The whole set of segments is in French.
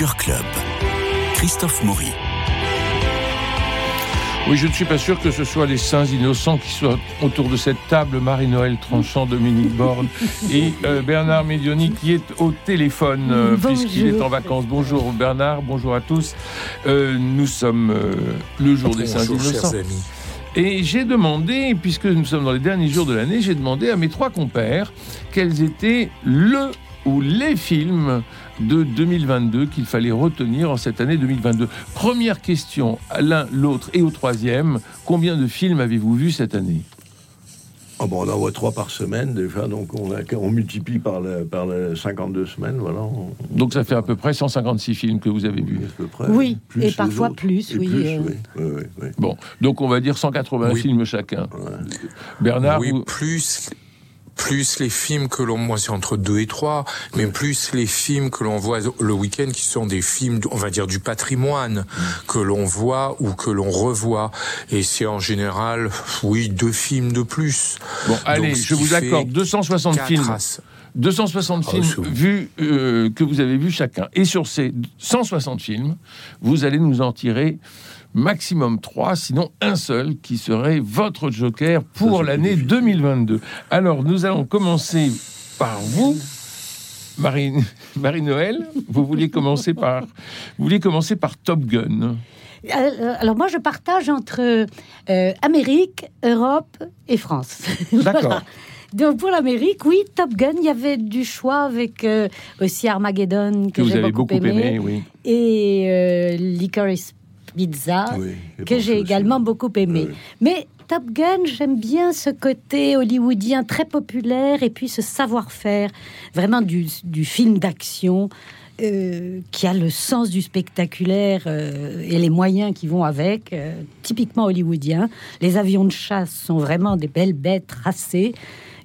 Culture Club. Christophe Maury. Oui, je ne suis pas sûr que ce soit les saints innocents qui soient autour de cette table, Marie-Noël Tranchant, Dominique Borne et euh, Bernard Médioni qui est au téléphone euh, puisqu'il est en vacances. Bonjour Bernard, bonjour à tous. Euh, nous sommes euh, le jour des saints Bonjour, innocents. chers amis. Et j'ai demandé, puisque nous sommes dans les derniers jours de l'année, j'ai demandé à mes trois compères quels étaient le ou les films de 2022 qu'il fallait retenir en cette année 2022. Première question à l'un, l'autre et au troisième, combien de films avez-vous vu cette année? Ah bon, on en voit trois par semaine déjà, donc on, a, on multiplie par, le, par le 52 semaines, voilà. on- Donc ça fait à peu près 156 films que vous avez vus. à peu près. Oui, Plus et parfois autres. plus, Et oui, plus, euh. oui, oui, oui, oui. Bon, donc on va dire 180 Oui. films chacun. Ouais. Bernard, oui, vous- plus plus les films que l'on moi c'est entre deux et trois, mais plus les films que l'on voit le week-end qui sont des films, on va dire du patrimoine que l'on voit ou que l'on revoit, et c'est en général oui deux films de plus. bon, allez, je vous accorde 260 quatre films. à s- 260 Ah, films vus euh, que vous avez vus chacun. Et sur ces 160 films, vous allez nous en tirer maximum 3, sinon un seul, qui serait votre joker pour l'année difficile. 2022. Alors, nous allons commencer par vous. Marie, Marie-Noël, vous vouliez commencer par, vous vouliez commencer par Top Gun. Euh, Alors moi, je partage entre euh, Amérique, Europe et France. D'accord. Voilà. Donc pour l'Amérique, oui, Top Gun, il y avait du choix avec euh, aussi Armageddon que, Que vous j'ai avez beaucoup aimé, oui. et euh, Licorice Pizza Oui, que j'ai aussi. également beaucoup aimé. Oui. Mais Top Gun, j'aime bien ce côté hollywoodien très populaire et puis ce savoir-faire, vraiment du, du film d'action euh, qui a le sens du spectaculaire euh, et les moyens qui vont avec, euh, typiquement hollywoodien. Les avions de chasse sont vraiment des belles bêtes tracées,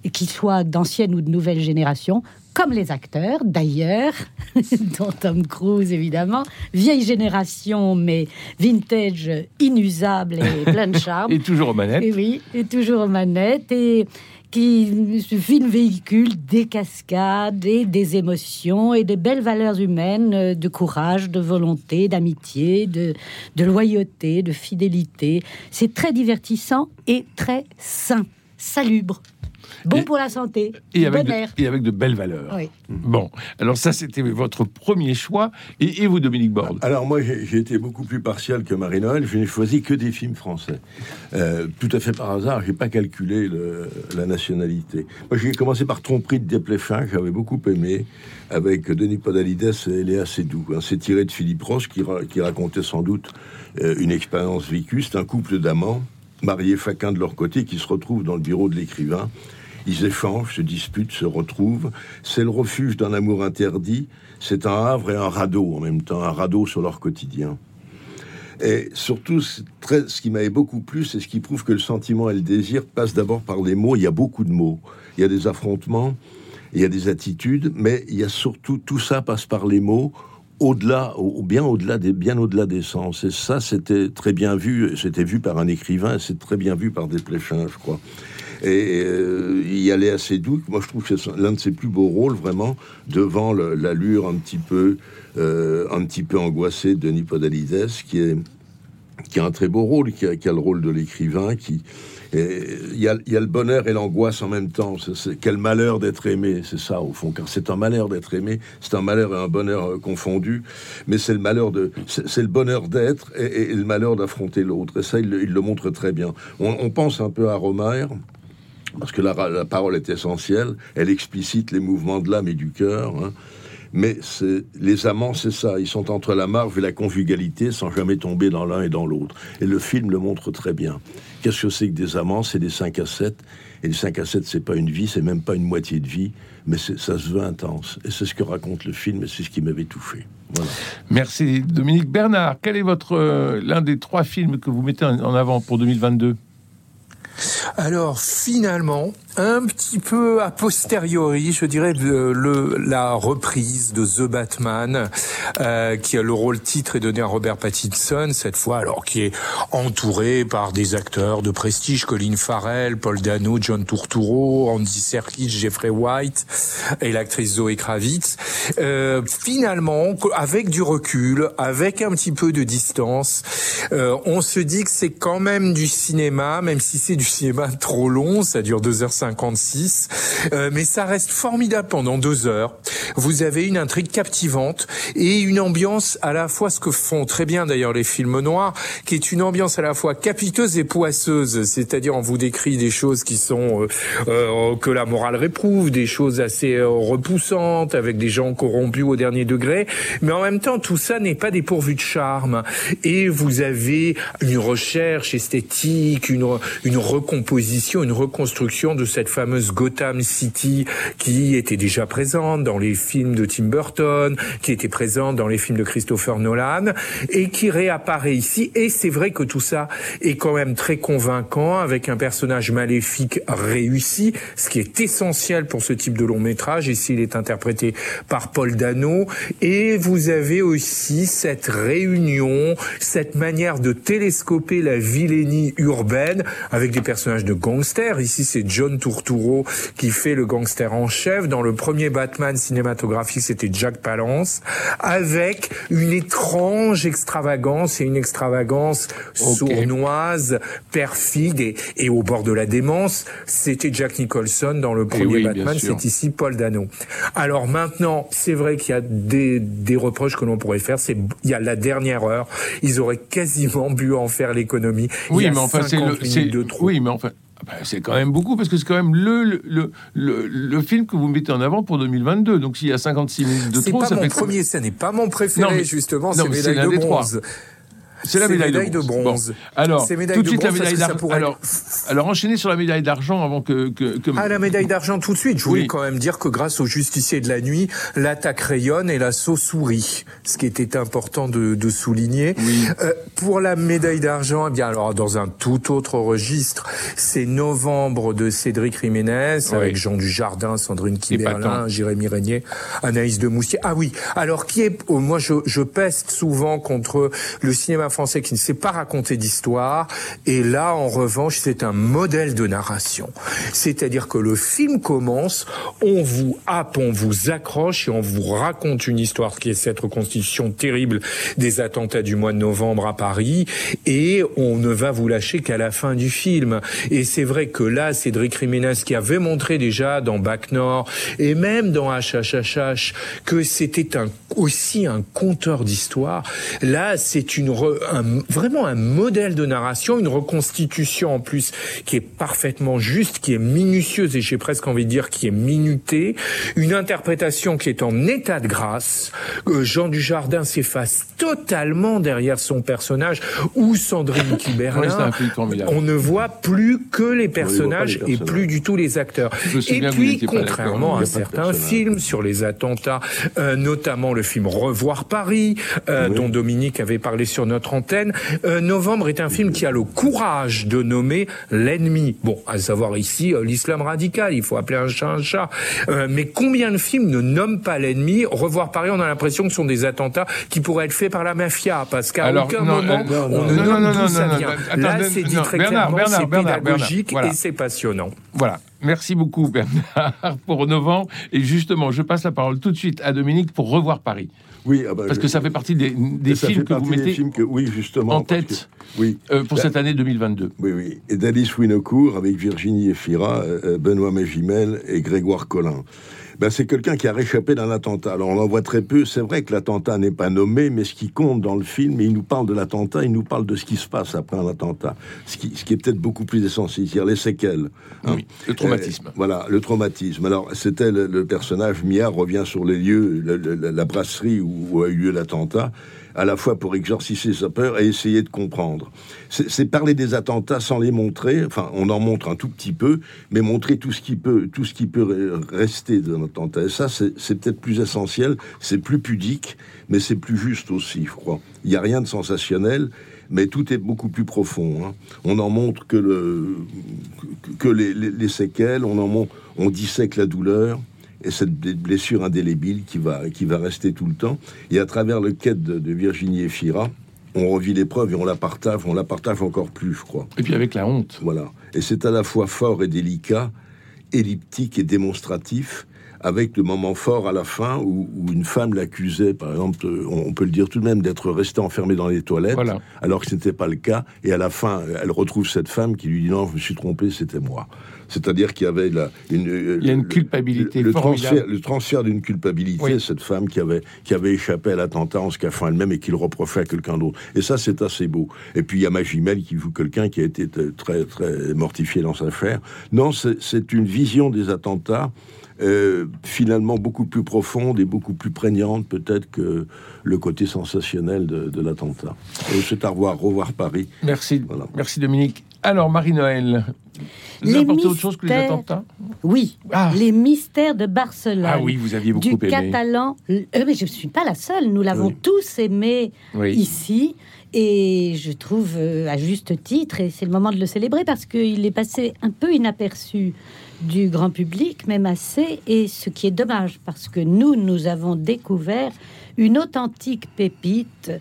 et qu'ils soient d'ancienne ou de nouvelle génération. Comme les acteurs, d'ailleurs, dont Tom Cruise, évidemment. Vieille génération, mais vintage, inusable et plein de charme. Et toujours aux manettes. Et oui, et toujours aux manettes, et qui film véhicule des cascades et des émotions et de belles valeurs humaines, euh, de courage, de volonté, d'amitié, de, de loyauté, de fidélité. C'est très divertissant et très sain, salubre, bon Et- pour la santé, Et avec, bon de, air. et avec de belles valeurs. Oui. Bon, alors ça, c'était votre premier choix. Et, et vous, Dominique Borde? Alors moi, j'ai été beaucoup plus partial que Marie-Noël. Je n'ai choisi que des films français. Euh, tout à fait par hasard, j'ai pas calculé le- la nationalité. Moi, j'ai commencé par Tromperie de Desplechin, que j'avais beaucoup aimé, avec Denis Podalides et Léa Seydoux. Hein, C'est tiré de Philippe Roche, qui, ra- qui racontait sans doute euh, une expérience vécue. C'est un couple d'amants, mariés chacun de leur côté, qui se retrouvent dans le bureau de l'écrivain. Ils échangent, se disputent, se retrouvent. C'est le refuge d'un amour interdit. C'est un havre et un radeau en même temps, un radeau sur leur quotidien. Et surtout, ce qui m'avait beaucoup plu, c'est ce qui prouve que le sentiment et le désir passent d'abord par les mots. Il y a beaucoup de mots. Il y a des affrontements, il y a des attitudes, mais il y a surtout tout ça passe par les mots. Au-delà, au, bien au-delà des, bien au-delà des sens. Et ça, c'était très bien vu. C'était vu par un écrivain. C'est très bien vu par des pléchins, je crois. Et euh, il y allait assez doux. Moi, je trouve que c'est l'un de ses plus beaux rôles, vraiment, devant l'allure un petit peu, euh, un petit peu angoissée de Denis Podalides, qui est qui a un très beau rôle, qui a, qui a le rôle de l'écrivain, qui il y a, le bonheur et l'angoisse en même temps. C'est- quel malheur d'être aimé, c'est ça au fond, car c'est un malheur d'être aimé, c'est un malheur et un bonheur euh, confondus, mais c'est le malheur de, c'est le bonheur d'être et, le malheur d'affronter l'autre. Et ça, il, le- montre très bien. On, pense un peu à Romer. Parce que la, parole est essentielle, elle explicite les mouvements de l'âme et du cœur. hein. Mais les amants, c'est ça. Ils sont entre la marge et la conjugalité sans jamais tomber dans l'un et dans l'autre. Et le film le montre très bien. Qu'est-ce que c'est que des amants? C'est des 5 à 7. Et les 5 à 7, c'est pas une vie, c'est même pas une moitié de vie, mais ça se veut intense. Et c'est ce que raconte le film et c'est ce qui m'avait touché. Voilà. Merci, Dominique Bernard. Quel est votre euh, l'un des trois films que vous mettez en en avant pour 2022 Alors finalement, un petit peu a posteriori, je dirais, le, le la reprise de The Batman, euh, qui a le rôle titre est donné à Robert Pattinson cette fois, alors qui est entouré par des acteurs de prestige, Colin Farrell, Paul Dano, John Turturro, Andy Serkis, Jeffrey White et l'actrice Zoe Kravitz. Euh, finalement, avec du recul, avec un petit peu de distance, euh, on se dit que c'est quand même du cinéma, même si c'est du cinéma trop long, ça dure 2h56, euh, mais ça reste formidable pendant deux heures. Vous avez une intrigue captivante et une ambiance à la fois ce que font très bien d'ailleurs les films noirs, qui est une ambiance à la fois capiteuse et poisseuse, c'est-à-dire on vous décrit des choses qui sont euh, euh, que la morale réprouve, des choses assez euh, repoussantes avec des gens corrompus au dernier degré, mais en même temps tout ça n'est pas dépourvu de charme. Et vous avez une recherche esthétique, une une recomposition, une reconstruction de cette fameuse Gotham City qui était déjà présente dans les films de Tim Burton, qui était présente dans les films de Christopher Nolan et qui réapparaît ici. Et c'est vrai que tout ça est quand même très convaincant avec un personnage maléfique réussi, ce qui est essentiel pour ce type de long métrage. Ici, il est interprété par Paul Dano. Et vous avez aussi cette réunion, cette manière de télescoper la vilainie urbaine avec des personnages de gangsters. Ici, c'est John Turturro qui fait le gangster en chef. Dans le premier Batman cinématographique, c'était Jack Palance, avec une étrange extravagance et une extravagance sournoise, perfide et, et, au bord de la démence. C'était Jack Nicholson dans le premier oui, Batman, c'est ici Paul Dano. Alors maintenant, c'est vrai qu'il y a des, des reproches que l'on pourrait faire. C'est il y a la dernière heure, ils auraient quasiment pu en faire l'économie. Oui, mais enfin c'est le, de trop. oui, mais enfin. Ben, c'est quand même beaucoup parce que c'est quand même le le, le, le, film que vous mettez en avant pour 2022. Donc s'il y a 56 minutes de trop, pas ça mon fait premier, ça n'est pas mon préféré Non, mais- justement, c'est l'un de des trois. Bronze. C'est la médaille, médaille de de bronze. bronze. Bon. Alors, tout de de suite la bronze médaille d'argent. Alors, alors enchaîner sur la médaille d'argent avant que que, que- Ah, la médaille d'argent tout de suite. Je voulais Oui. quand même dire que grâce au justicier de la nuit, l'attaque rayonne et l'assaut sourit. Ce qui était important de, de souligner. Oui. Euh, pour la médaille d'argent, eh bien alors dans un tout autre registre, c'est novembre de Cédric Jiménez Oui. avec Jean Dujardin, Sandrine. Kiberlin, Jérémy Régnier, Anaïs de Moustier. Ah oui. Alors qui est oh, moi je, je peste souvent contre le cinéma français qui ne sait pas raconter d'histoire et là en revanche c'est un modèle de narration. C'est-à-dire que le film commence, on vous happe, on vous accroche et on vous raconte une histoire qui est cette reconstitution terrible des attentats du mois de novembre à Paris et on ne va vous lâcher qu'à la fin du film. Et c'est vrai que là, Cédric Jiménez qui avait montré déjà dans Bac Nord et même dans HHHH que c'était un, aussi un conteur d'histoire, là c'est une re- un- vraiment un modèle de narration, une reconstitution en plus qui est parfaitement juste, qui est minutieuse et j'ai presque envie de dire qui est minutée, une interprétation qui est en état de grâce. Euh, Jean Dujardin s'efface totalement derrière son personnage ou Sandrine Kiberlin. on ne voit plus que les personnages les et plus du tout les acteurs. Et puis, contrairement à certains films sur les attentats, euh, notamment le film Revoir Paris, euh, Oui. dont Dominique avait parlé sur notre antenne, euh, Novembre est un film qui a le courage de nommer l'ennemi. Bon, à savoir ici euh, l'islam radical, il faut appeler un chat un chat. Euh, mais combien de films ne nomment pas l'ennemi? Revoir Paris, on a l'impression que ce sont des attentats qui pourraient être faits par la mafia, parce qu'à aucun non, moment on non, ne nomme d'où ça vient. Là, c'est dit très Bernard, clairement, c'est pédagogique Bernard, voilà. et c'est passionnant. Voilà. Merci beaucoup Bernard pour novembre et justement je passe la parole tout de suite à Dominique pour revoir Paris Oui, ah bah, parce que ça fait partie des, films que vous mettez films que, oui, justement, en tête que- oui, euh, pour Bah, cette année 2022. Oui, oui. Et d'Alice Winocourt avec Virginie Efira, euh, Benoît Magimel et Grégoire Collin. Ben, c'est quelqu'un qui a réchappé d'un attentat. Alors on en voit très peu. C'est vrai que l'attentat n'est pas nommé, mais ce qui compte dans le film, il nous parle de l'attentat, il nous parle de ce qui se passe après un attentat. Ce qui, ce qui est peut-être beaucoup plus essentiel, c'est-à-dire les séquelles. hein. Oui, le traumatisme. Euh, voilà, le traumatisme. Alors, c'était le, le personnage, Mia revient sur les lieux, le- le- la brasserie où, où a eu lieu l'attentat, à la fois pour exorciser sa peur et essayer de comprendre. C'est parler des attentats sans les montrer, enfin, on en montre un tout petit peu, mais montrer tout ce qui peut, tout ce qui peut re- rester d'un attentat. Et ça, c'est c'est peut-être plus essentiel, c'est plus pudique, mais c'est plus juste aussi, je crois. Il n'y a rien de sensationnel, mais tout est beaucoup plus profond. Hein. On en montre que, le, que les, les, séquelles, on en montre, on dissèque la douleur et cette blessure indélébile qui va, qui va rester tout le temps. Et à travers le quête de, Virginie et Fira, on revit l'épreuve et on la partage, on la partage encore plus, je crois. Et puis avec la honte. Voilà. Et c'est à la fois fort et délicat, elliptique et démonstratif avec le moment fort à la fin où, une femme l'accusait, par exemple, on, peut le dire tout de même, d'être restée enfermée dans les toilettes, alors que ce n'était pas le cas. Et à la fin, elle retrouve cette femme qui lui dit non, je me suis trompé, c'était moi. C'est-à-dire qu'il y avait la, une, Il y a une culpabilité le, transfert, le transfert d'une culpabilité, cette femme qui avait, qui avait échappé à l'attentat en se cachant elle-même et qui le reprochait à quelqu'un d'autre. Et ça, c'est assez beau. Et puis il y a Magimel qui joue quelqu'un qui a été très, très mortifié dans sa chair. Non, c'est une vision des attentats euh, finalement beaucoup plus profonde et beaucoup plus prégnante peut-être que le côté sensationnel de, l'attentat. C'est à revoir, revoir Paris. Merci, merci Dominique. Alors Marie-Noël, les mystères... autre chose que les attentats Oui, ah. les mystères de Barcelone. Ah oui, vous aviez beaucoup du catalan. Euh, mais je ne suis pas la seule. Nous l'avons tous aimé ici. Et je trouve euh, à juste titre, et c'est le moment de le célébrer parce qu'il est passé un peu inaperçu du grand public, même assez, et ce qui est dommage, parce que nous, nous avons découvert une authentique pépite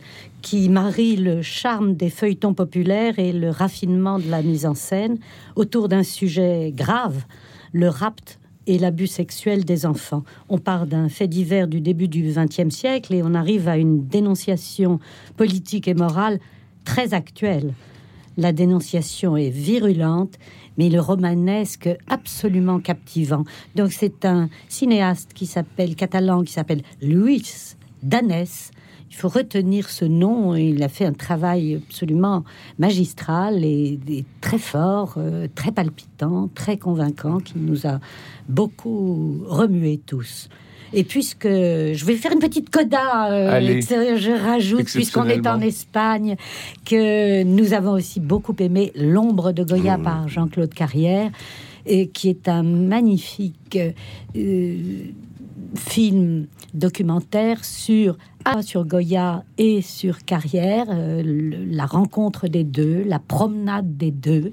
qui marie le charme des feuilletons populaires et le raffinement de la mise en scène autour d'un sujet grave, le rapt et l'abus sexuel des enfants. On part d'un fait divers du début du XXe siècle et on arrive à une dénonciation politique et morale très actuelle. La dénonciation est virulente mais le romanesque absolument captivant. Donc c'est un cinéaste qui s'appelle catalan, qui s'appelle Luis Danès. Il faut retenir ce nom. Il a fait un travail absolument magistral et, très fort, euh, très palpitant, très convaincant, qui nous a beaucoup remué tous. Et puisque je vais faire une petite coda, euh, je rajoute, puisqu'on est en Espagne, que nous avons aussi beaucoup aimé L'ombre de Goya mmh. par Jean-Claude Carrière, et qui est un magnifique euh, film documentaire sur sur Goya et sur Carrière, euh, la rencontre des deux, la promenade des deux.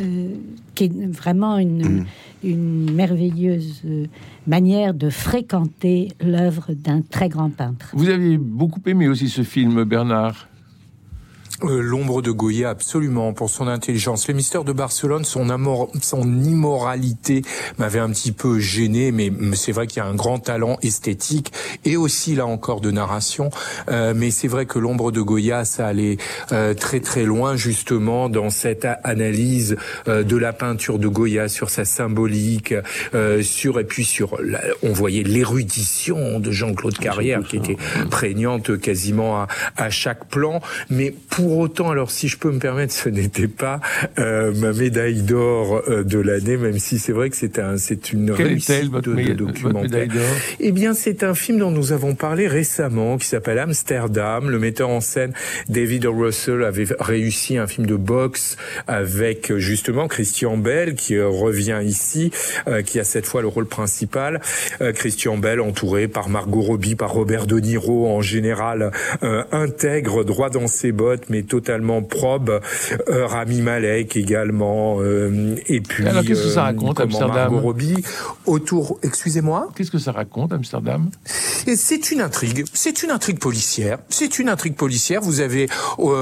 Euh, qui est vraiment une, mm. une merveilleuse euh, manière de fréquenter l'œuvre d'un très grand peintre. Vous avez beaucoup aimé aussi ce film, Bernard euh, l'ombre de Goya, absolument, pour son intelligence. Les mystères de Barcelone, son, amour, son immoralité m'avait un petit peu gêné, mais c'est vrai qu'il y a un grand talent esthétique et aussi, là encore, de narration. Euh, mais c'est vrai que l'ombre de Goya, ça allait euh, très très loin, justement, dans cette analyse de la peinture de Goya, sur sa symbolique, sur et puis sur, on voyait l'érudition de Jean-Claude Carrière, qui était prégnante quasiment à, à chaque plan. Mais pour pour autant, alors si je peux me permettre, ce n'était pas euh, ma médaille d'or euh, de l'année, même si c'est vrai que c'est un, c'est une réussite de, documentaire. Eh bien, c'est un film dont nous avons parlé récemment, qui s'appelle Amsterdam. Le metteur en scène David Russell avait réussi un film de boxe avec justement Christian Bell, qui euh, revient ici, qui a cette fois le rôle principal. Christian Bell, entouré par Margot Robbie, par Robert De Niro, en général intègre, droit dans ses bottes, mais totalement probe. Euh, Rami Malek également. Euh, et puis. Alors qu'est-ce que ça euh, raconte Amsterdam Robbie autour. Excusez-moi? Qu'est-ce que ça raconte Amsterdam? C'est une intrigue. C'est une intrigue policière. C'est une intrigue policière. Vous avez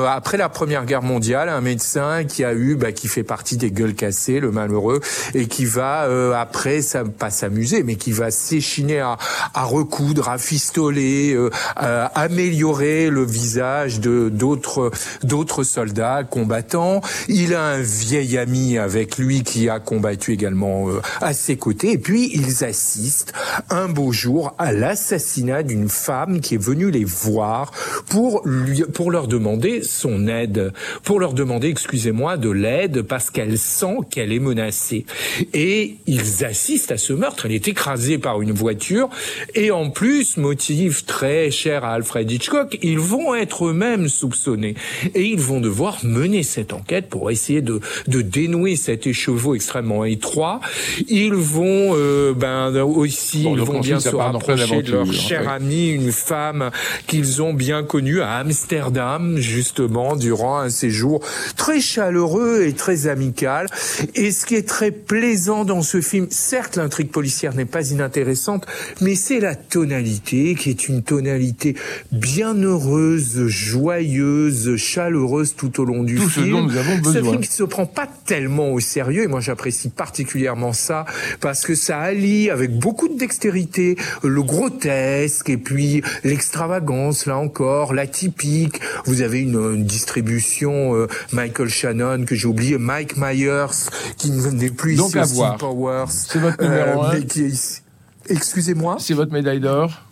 après la Première Guerre mondiale un médecin qui a eu, bah, qui fait partie des gueules cassées, le malheureux, et qui va après, ça pas s'amuser, mais qui va s'échiner à, à recoudre, à fistoler, à améliorer le visage de d'autres d'autres soldats combattants. Il a un vieil ami avec lui qui a combattu également euh, à ses côtés. Et puis, ils assistent un beau jour à l'assassinat d'une femme qui est venue les voir pour lui, pour leur demander son aide, pour leur demander, excusez-moi, de l'aide parce qu'elle sent qu'elle est menacée. Et ils assistent à ce meurtre. Elle est écrasée par une voiture. Et en plus, motif très cher à Alfred Hitchcock, ils vont être eux-mêmes soupçonnés. Et ils vont devoir mener cette enquête pour essayer de, de dénouer cet écheveau extrêmement étroit. Ils vont euh, ben aussi ils vont bien se rapprocher de leur chère amie, une femme qu'ils ont bien connue à Amsterdam justement durant un séjour très chaleureux et très amical. Et ce qui est très plaisant dans ce film, certes l'intrigue policière n'est pas inintéressante, mais c'est la tonalité qui est une tonalité bien heureuse, joyeuse, chaleureuse tout au long du film. Ce dont nous avons besoin. Ce film qui se prend pas tellement au sérieux, et moi j'apprécie particulièrement ça, parce que ça allie avec beaucoup de dextérité le grotesque et puis l'extravagance, là encore, l'atypique. Vous avez une, distribution euh, Michael Shannon que j'ai oublié, Mike Myers qui n'est plus Donc ici à voir. Powers. C'est votre numéro euh, un. Excusez-moi. C'est votre médaille d'or.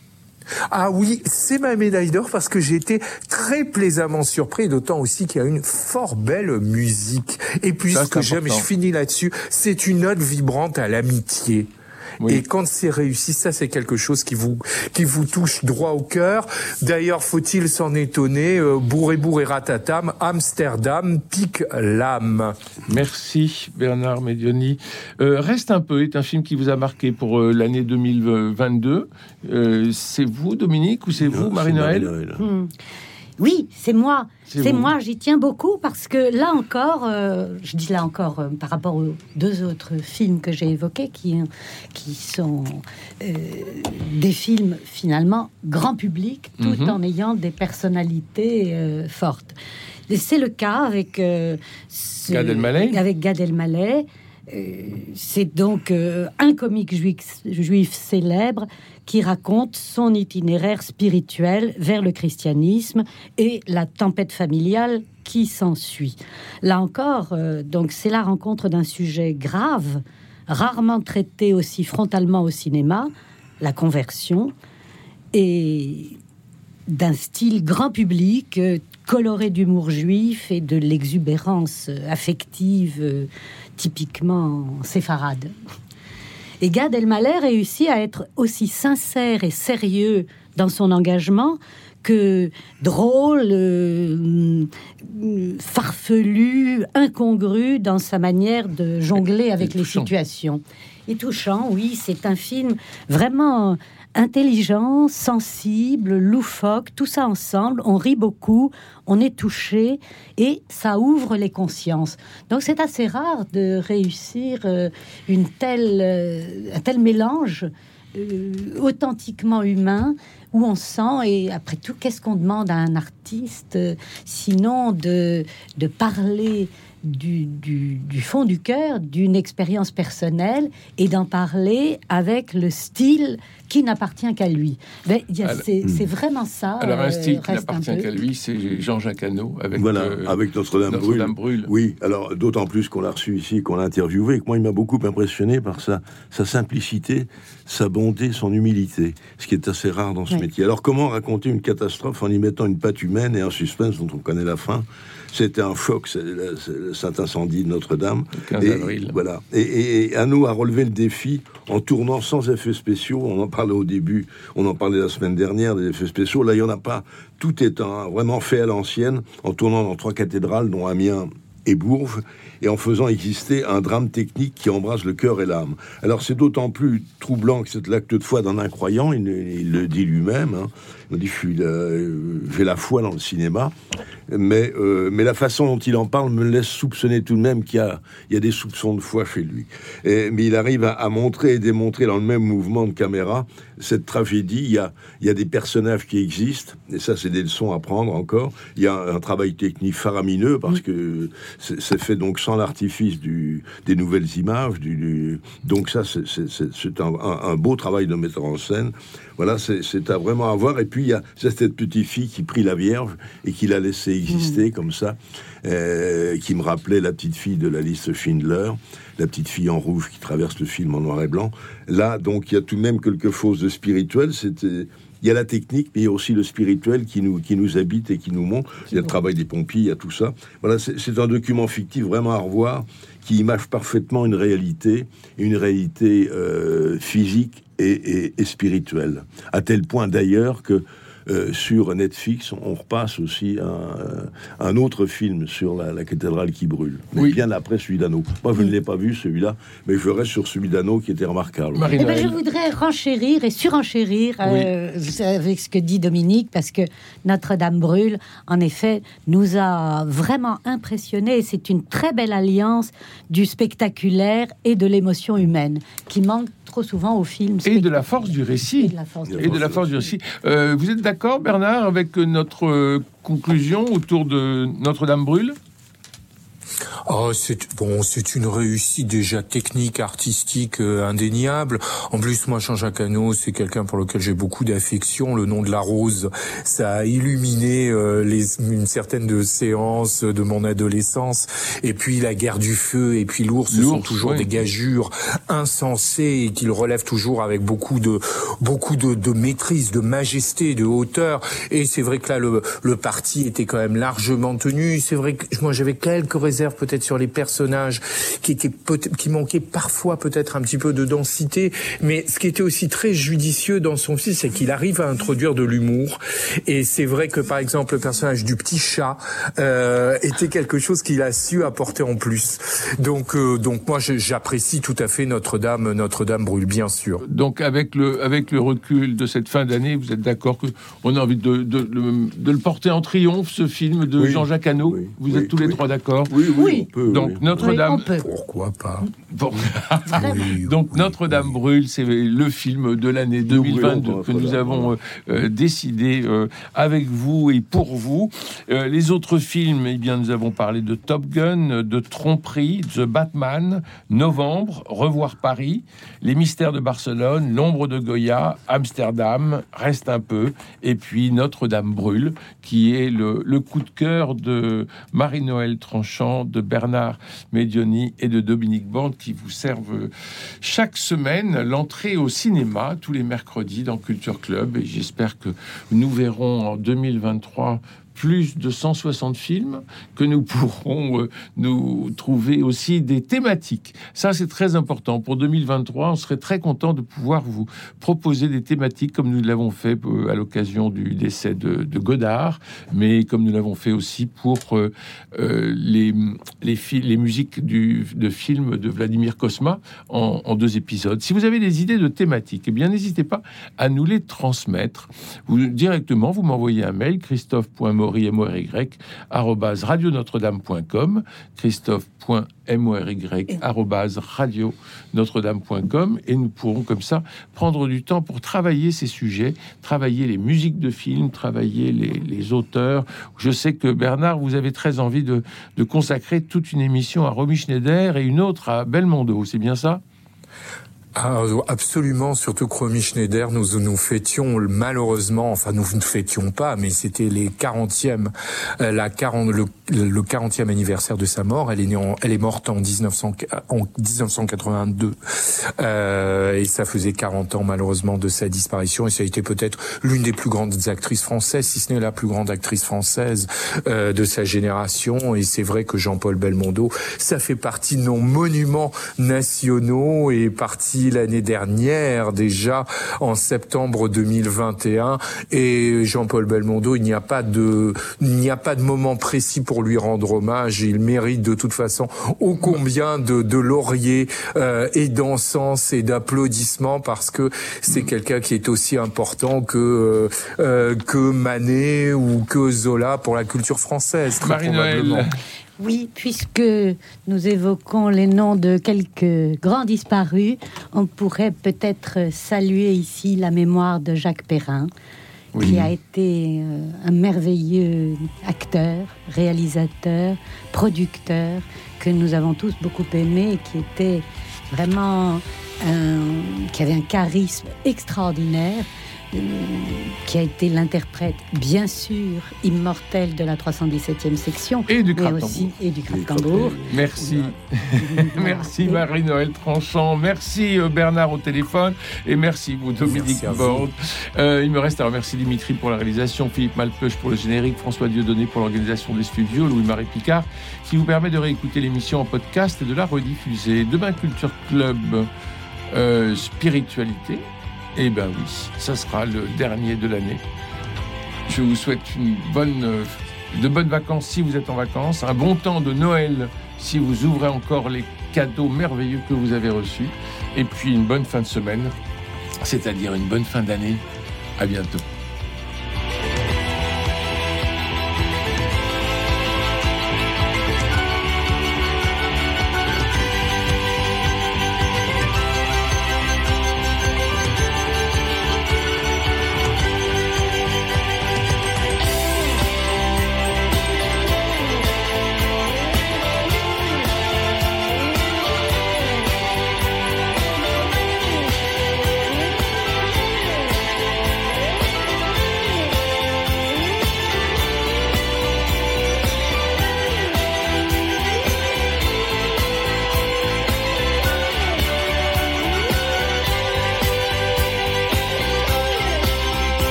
Ah oui, c'est ma médaille d'or parce que j'ai été très plaisamment surpris, d'autant aussi qu'il y a une fort belle musique. Et puis ce que j'aime, et je finis là-dessus, c'est une note vibrante à l'amitié. Oui. Et quand c'est réussi, ça c'est quelque chose qui vous qui vous touche droit au cœur. D'ailleurs, faut-il s'en étonner euh, Bourré bourré ratatam, Amsterdam pique l'âme. Merci Bernard Medioni. Euh, Reste un peu est un film qui vous a marqué pour euh, l'année 2022. Euh, c'est vous Dominique ou c'est vous Marie-Noël? Marie-Noël. Oui, c'est moi. C'est moi, j'y tiens beaucoup parce que là encore, euh, je dis là encore euh, par rapport aux deux autres films que j'ai évoqués, qui, qui sont euh, des films finalement grand public, tout Mhm. en ayant des personnalités euh, fortes. Et c'est le cas avec euh, ce- Gad Elmaleh Avec Gad Elmaleh. Euh, c'est donc euh, un comique juif, célèbre qui raconte son itinéraire spirituel vers le christianisme et la tempête familiale qui s'ensuit. Là encore, euh, donc c'est la rencontre d'un sujet grave, rarement traité aussi frontalement au cinéma, la conversion, et d'un style grand public, coloré d'humour juif et de l'exubérance affective typiquement séfarade. Et Gad Elmaleh réussit à être aussi sincère et sérieux dans son engagement que drôle, euh, farfelu, incongru dans sa manière de jongler avec les situations. Et touchant, oui, c'est un film vraiment intelligent, sensible, loufoque, tout ça ensemble. On rit beaucoup, on est touché et ça ouvre les consciences. Donc c'est assez rare de réussir euh, une telle, euh, un tel mélange euh, authentiquement humain où on sent, et après tout, qu'est-ce qu'on demande à un artiste euh, sinon de, de parler du, fond du cœur, d'une expérience personnelle et d'en parler avec le style qui n'appartient qu'à lui. Ben, il y a- Alors- c'est vraiment ça. Alors un euh, style qui n'appartient qu'à lui, c'est Jean-Jacques Hano avec Voilà, euh, avec Notre-Dame brûle. Notre-Dame brûle. Oui, alors d'autant plus qu'on l'a reçu ici, qu'on l'a interviewé, et que moi il m'a beaucoup impressionné par sa, sa simplicité, sa bonté, son humilité, ce qui est assez rare dans ce métier. Alors comment raconter une catastrophe en y mettant une patte humaine et un suspense dont on connaît la fin? C'était un choc, c'est le- c'est le Saint-Incendie de Notre-Dame. Le 15 Et avril. Voilà. Et, et, et Hanno a relevé le défi en tournant sans effets spéciaux. On en au début, on en parlait la semaine dernière des effets spéciaux. Là, il n'y en a pas. Tout est un- vraiment fait à l'ancienne, en tournant dans trois cathédrales, dont Amiens et Bourges, et en faisant exister un drame technique qui embrasse le cœur et l'âme. Alors c'est d'autant plus troublant que c'est l'acte de foi d'un incroyant, il, il le dit lui-même, hein. Dit je suis, euh, j'ai la foi dans le cinéma, mais, euh, mais la façon dont il en parle me laisse soupçonner tout de même qu'il y a, y a des soupçons de foi chez lui. Et- mais il arrive à, montrer et démontrer dans le même mouvement de caméra cette tragédie. Il y a, il y a des personnages qui existent, et ça c'est des leçons à prendre encore. Il y a un, travail technique faramineux parce que c'est fait donc sans l'artifice du, des nouvelles images. Du, donc ça c'est- un, un- beau travail de metteur en scène. Voilà, c'est à vraiment à voir. Et puis il y a cette petite fille qui prit la Vierge et qui l'a laissée exister comme ça, euh, qui me rappelait la petite fille de la liste Schindler, la petite fille en rouge qui traverse le film en noir et blanc. Là, donc, il y a tout de même quelque chose de spirituel. C'était il y a la technique, mais il y a aussi le spirituel qui nous, qui nous habite et qui nous montre. Il y a le travail des pompiers, il y a tout ça. Voilà, c'est c'est un document fictif vraiment à revoir qui image parfaitement une réalité, une réalité euh, physique et, et- et spirituelle. À tel point d'ailleurs que Euh, sur Netflix, on repasse aussi un, un autre film sur la, la cathédrale qui brûle. Mais Oui. bien après celui d'Anneau. Moi, je ne l'ai pas vu celui-là, mais je reste sur celui d'Anneau qui était remarquable. Eh ben, je voudrais renchérir et surenchérir euh, avec ce que dit Dominique, parce que Notre-Dame brûle, en effet, nous a vraiment impressionnés. C'est une très belle alliance du spectaculaire et de l'émotion humaine, qui manque trop souvent au film. Et de la force du Et récit. de la force du Et de la force du récit. Euh, vous êtes d'accord, Bernard, avec notre euh, conclusion autour de Notre-Dame brûle? Oh, c'est bon, c'est une réussite déjà technique, artistique euh, indéniable. En plus, moi, Jean-Jacques Hano, c'est quelqu'un pour lequel j'ai beaucoup d'affection. Le nom de la rose, ça a illuminé euh, les, une certaine de séances de mon adolescence. Et puis la guerre du feu, et puis l'ours, ce sont toujours des gageures insensées et qu'il relève toujours avec beaucoup de beaucoup de, de maîtrise, de majesté, de hauteur. Et c'est vrai que là, le, le parti était quand même largement tenu. C'est vrai que moi, j'avais quelques réserves peut-être sur les personnages qui étaient peut qui manquaient parfois peut-être un petit peu de densité. Mais ce qui était aussi très judicieux dans son film, c'est qu'il arrive à introduire de l'humour. Et c'est vrai que par exemple, le personnage du petit chat euh, était quelque chose qu'il a su apporter en plus. Donc, euh, donc moi, j'apprécie tout à fait Notre-Dame. Notre-Dame brûle, bien sûr. Donc, avec le, avec le recul de cette fin d'année, vous êtes d'accord que on a envie de, de, de- de le porter en triomphe, ce film de Oui. Jean-Jacques Hano? Oui. Vous Oui. êtes tous les trois d'accord? Oui, oui, Oui. on peut. Donc, oui. Notre-Dame. Oui. Pourquoi pas Bon. Oui, Donc oui, Notre-Dame oui. brûle, c'est le film de l'année Nous brûlons 2022 pour que nous avons euh, euh, décidé euh, avec vous et pour vous. Euh, les autres films, eh bien, nous avons parlé de Top Gun, de Tromperie, The Batman, Novembre, Revoir Paris, Les Mystères de Barcelone, L'ombre de Goya, Amsterdam, Reste un peu, et puis Notre-Dame brûle, qui est le, le coup de cœur de Marie-Noël Tranchant, de Bernard Medioni et de Dominique Bande qui vous servent chaque semaine l'entrée au cinéma tous les mercredis dans Culture Club. Et j'espère que nous verrons en 2023 plus de 160 films, que nous pourrons euh, nous trouver aussi des thématiques. Ça, c'est très important. Pour 2023, on serait très content de pouvoir vous proposer des thématiques comme nous l'avons fait euh, à l'occasion du décès de, Godard, mais comme nous l'avons fait aussi pour euh, les, musiques de films de Vladimir Kosma en, deux épisodes. Si vous avez des idées de thématiques, eh bien, n'hésitez pas à nous les transmettre. Vous, directement, vous m'envoyez un mail, christophe.maury, M-O-R-Y, radionotre-dame.com, christophe.mory, radionotre-dame.com, et nous pourrons comme ça prendre du temps pour travailler ces sujets, travailler les musiques de films, travailler les, les auteurs. Je sais que Bernard, vous avez très envie de, de consacrer toute une émission à Romy Schneider et une autre à Belmondo, c'est bien ça? Ah, absolument, surtout que Schneider, nous nous fêtions malheureusement, enfin nous ne fêtions pas, mais c'était les 40e, euh, la 40, le, le 40e anniversaire de sa mort. Elle est née en- elle est morte en, 1900, en 1982 euh, et ça faisait 40 ans malheureusement de sa disparition et ça a été peut-être l'une des plus grandes actrices françaises, si ce n'est la plus grande actrice française euh, de sa génération. Et c'est vrai que Jean-Paul Belmondo, ça fait partie de nos monuments nationaux et l'année dernière déjà en septembre 2021. Et Jean-Paul Belmondo, il n'y a pas de, il n'y a pas de moment précis pour lui rendre hommage. Il mérite de toute façon ô combien de, de lauriers euh, et d'encens et d'applaudissements parce que c'est quelqu'un qui est aussi important que euh, euh, que Manet ou que Zola pour la culture française. très probablement. Oui, puisque nous évoquons les noms de quelques grands disparus, on pourrait peut-être saluer ici la mémoire de Jacques Perrin, qui a été euh, un merveilleux acteur, réalisateur, producteur, que nous avons tous beaucoup aimé et qui était vraiment un- qui avait un charisme extraordinaire, qui a été l'interprète, bien sûr, immortel de la 317e section, Et du aussi et du. Merci. Merci Marie-Noël Tranchant, merci euh, Bernard au téléphone et merci vous Dominique. Borde. Euh, il me reste à remercier Dimitri pour la réalisation, Philippe Malpeuch pour le générique, François Dieudonné pour l'organisation des studios, Louis-Marie Picard qui vous permet de réécouter l'émission en podcast et de la rediffuser. Demain Culture Club euh, Spiritualité. Eh ben oui, ça sera le dernier de l'année. Je vous souhaite euh, de bonnes vacances si vous êtes en vacances, un bon temps de Noël si vous ouvrez encore les cadeaux merveilleux que vous avez reçus, et puis une bonne fin de semaine, c'est-à-dire une bonne fin d'année. À bientôt.